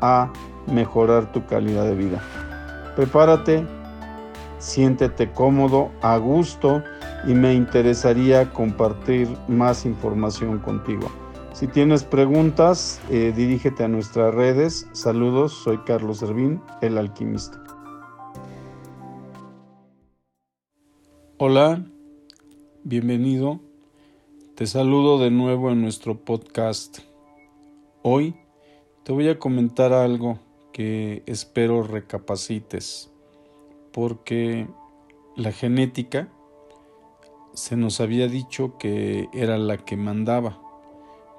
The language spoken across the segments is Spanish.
a mejorar tu calidad de vida. Prepárate, siéntete cómodo, a gusto y me interesaría compartir más información contigo. Si tienes preguntas, eh, dirígete a nuestras redes. Saludos, soy Carlos Servín, el alquimista. Hola, bienvenido. Te saludo de nuevo en nuestro podcast. Hoy te voy a comentar algo que espero recapacites, porque la genética se nos había dicho que era la que mandaba,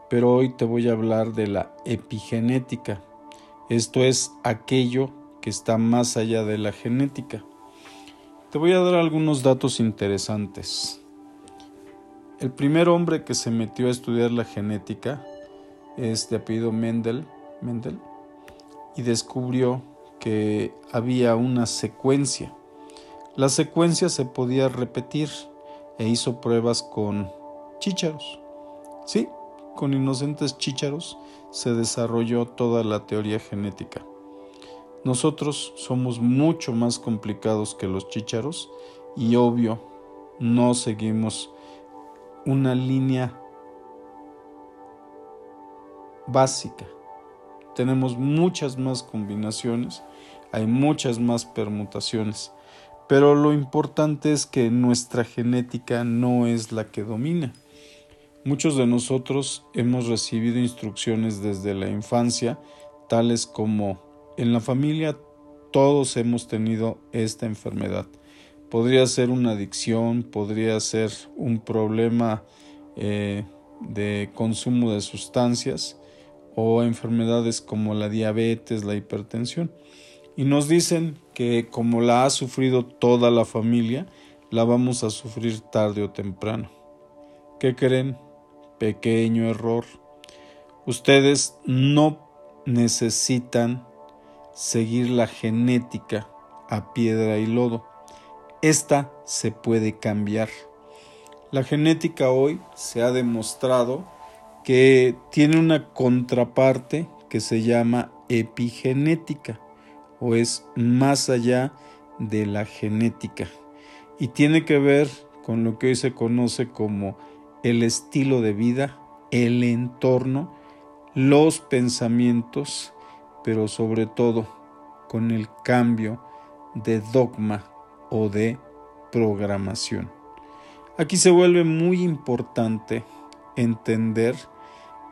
pero hoy te voy a hablar de la epigenética. Esto es aquello que está más allá de la genética. Te voy a dar algunos datos interesantes. El primer hombre que se metió a estudiar la genética es de apellido Mendel Mendel y descubrió que había una secuencia. La secuencia se podía repetir e hizo pruebas con chícharos. Sí, con inocentes chícharos se desarrolló toda la teoría genética. Nosotros somos mucho más complicados que los chícharos y obvio no seguimos una línea básica tenemos muchas más combinaciones, hay muchas más permutaciones, pero lo importante es que nuestra genética no es la que domina. Muchos de nosotros hemos recibido instrucciones desde la infancia, tales como en la familia todos hemos tenido esta enfermedad. Podría ser una adicción, podría ser un problema eh, de consumo de sustancias, o enfermedades como la diabetes, la hipertensión. Y nos dicen que como la ha sufrido toda la familia, la vamos a sufrir tarde o temprano. ¿Qué creen? Pequeño error. Ustedes no necesitan seguir la genética a piedra y lodo. Esta se puede cambiar. La genética hoy se ha demostrado que tiene una contraparte que se llama epigenética o es más allá de la genética y tiene que ver con lo que hoy se conoce como el estilo de vida, el entorno, los pensamientos, pero sobre todo con el cambio de dogma o de programación. Aquí se vuelve muy importante entender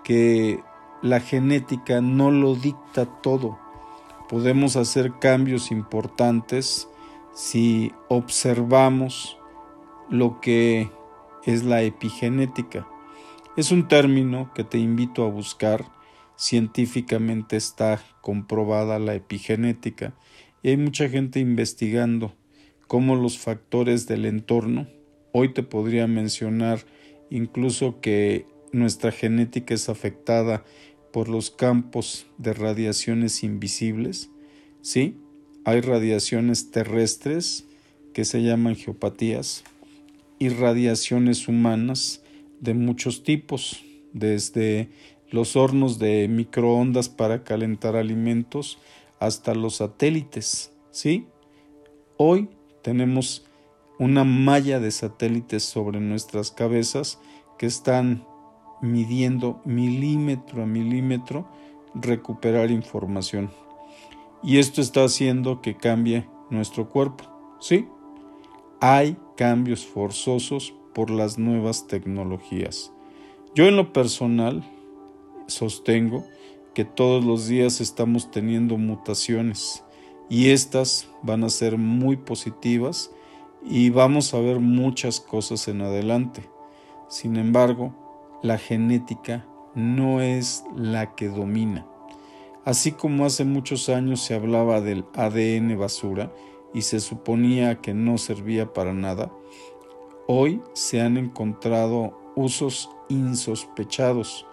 que la genética no lo dicta todo. Podemos hacer cambios importantes si observamos lo que es la epigenética. Es un término que te invito a buscar. Científicamente está comprobada la epigenética y hay mucha gente investigando cómo los factores del entorno, hoy te podría mencionar incluso que nuestra genética es afectada por los campos de radiaciones invisibles. Sí, hay radiaciones terrestres que se llaman geopatías y radiaciones humanas de muchos tipos, desde los hornos de microondas para calentar alimentos hasta los satélites. ¿Sí? Hoy tenemos una malla de satélites sobre nuestras cabezas que están midiendo milímetro a milímetro recuperar información. Y esto está haciendo que cambie nuestro cuerpo. ¿Sí? Hay cambios forzosos por las nuevas tecnologías. Yo en lo personal sostengo que todos los días estamos teniendo mutaciones y estas van a ser muy positivas y vamos a ver muchas cosas en adelante. Sin embargo, la genética no es la que domina. Así como hace muchos años se hablaba del ADN basura y se suponía que no servía para nada, hoy se han encontrado usos insospechados.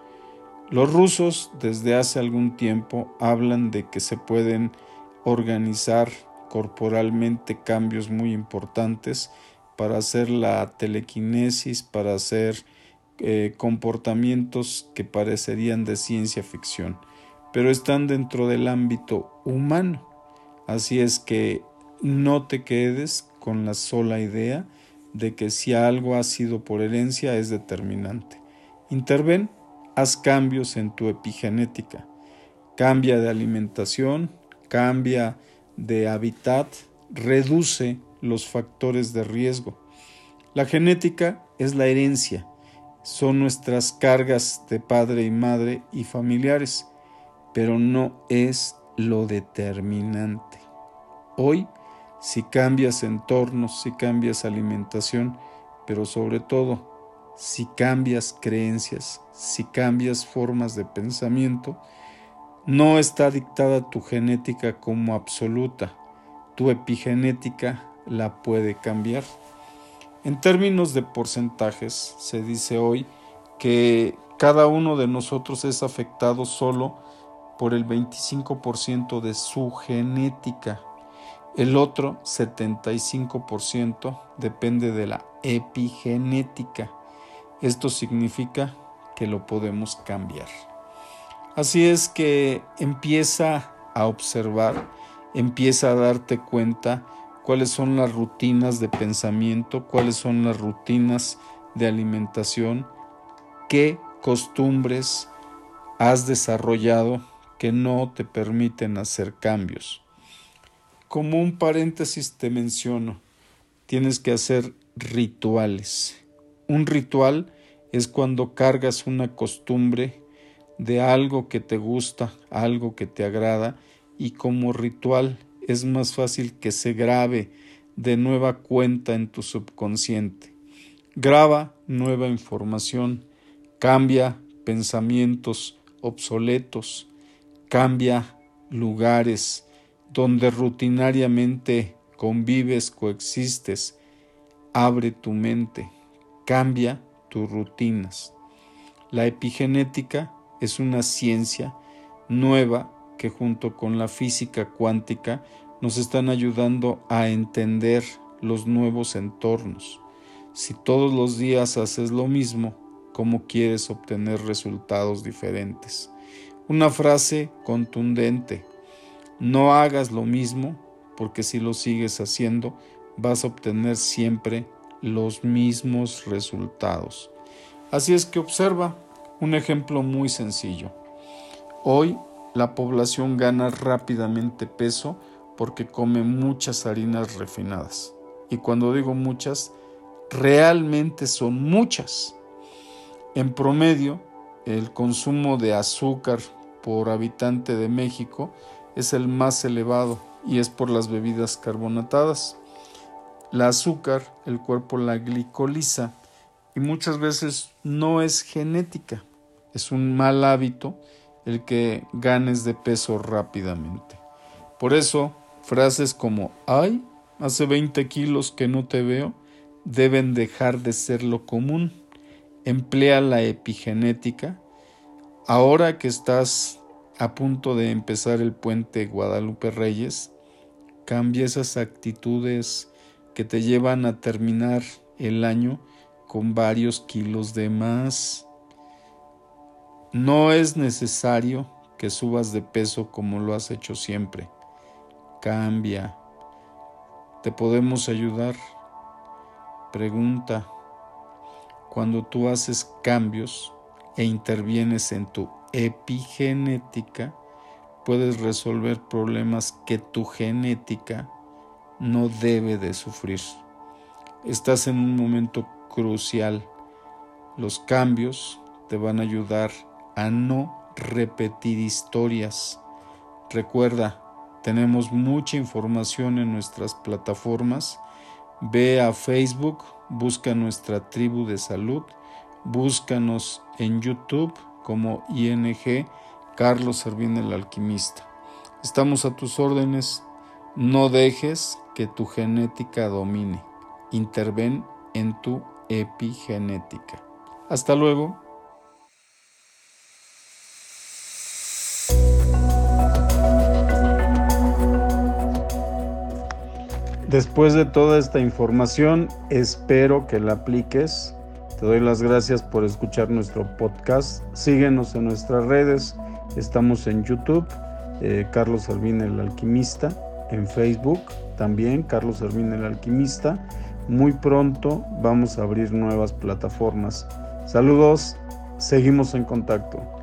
Los rusos desde hace algún tiempo hablan de que se pueden organizar corporalmente cambios muy importantes para hacer la telequinesis, para hacer eh, comportamientos que parecerían de ciencia ficción, pero están dentro del ámbito humano. Así es que no te quedes con la sola idea de que si algo ha sido por herencia es determinante. Interven, haz cambios en tu epigenética. Cambia de alimentación, cambia de hábitat, reduce los factores de riesgo. La genética es la herencia, son nuestras cargas de padre y madre y familiares, pero no es lo determinante. Hoy, si cambias entornos, si cambias alimentación, pero sobre todo, si cambias creencias, si cambias formas de pensamiento, no está dictada tu genética como absoluta, tu epigenética la puede cambiar. En términos de porcentajes, se dice hoy que cada uno de nosotros es afectado solo por el 25% de su genética. El otro 75% depende de la epigenética. Esto significa que lo podemos cambiar. Así es que empieza a observar, empieza a darte cuenta cuáles son las rutinas de pensamiento, cuáles son las rutinas de alimentación, qué costumbres has desarrollado que no te permiten hacer cambios. Como un paréntesis te menciono, tienes que hacer rituales. Un ritual es cuando cargas una costumbre de algo que te gusta, algo que te agrada, y como ritual es más fácil que se grabe de nueva cuenta en tu subconsciente. Graba nueva información, cambia pensamientos obsoletos, cambia lugares donde rutinariamente convives, coexistes, abre tu mente, cambia tus rutinas. La epigenética es una ciencia nueva que junto con la física cuántica nos están ayudando a entender los nuevos entornos. Si todos los días haces lo mismo, ¿cómo quieres obtener resultados diferentes? Una frase contundente. No hagas lo mismo porque si lo sigues haciendo vas a obtener siempre los mismos resultados. Así es que observa un ejemplo muy sencillo. Hoy la población gana rápidamente peso porque come muchas harinas refinadas. Y cuando digo muchas, realmente son muchas. En promedio, el consumo de azúcar por habitante de México es el más elevado y es por las bebidas carbonatadas. La azúcar, el cuerpo la glicoliza y muchas veces no es genética, es un mal hábito el que ganes de peso rápidamente. Por eso, frases como, ay, hace 20 kilos que no te veo, deben dejar de ser lo común. Emplea la epigenética. Ahora que estás a punto de empezar el puente Guadalupe Reyes, cambia esas actitudes que te llevan a terminar el año con varios kilos de más. No es necesario que subas de peso como lo has hecho siempre. Cambia. ¿Te podemos ayudar? Pregunta. Cuando tú haces cambios e intervienes en tu epigenética, puedes resolver problemas que tu genética no debe de sufrir. Estás en un momento crucial. Los cambios te van a ayudar a no repetir historias. Recuerda, tenemos mucha información en nuestras plataformas. Ve a Facebook, busca nuestra tribu de salud, búscanos en YouTube como ING Carlos Servín el alquimista. Estamos a tus órdenes. No dejes que tu genética domine. Interven en tu epigenética. Hasta luego. Después de toda esta información, espero que la apliques. Te doy las gracias por escuchar nuestro podcast. Síguenos en nuestras redes. Estamos en YouTube, eh, Carlos Servín el Alquimista. En Facebook también, Carlos Servín el Alquimista. Muy pronto vamos a abrir nuevas plataformas. Saludos, seguimos en contacto.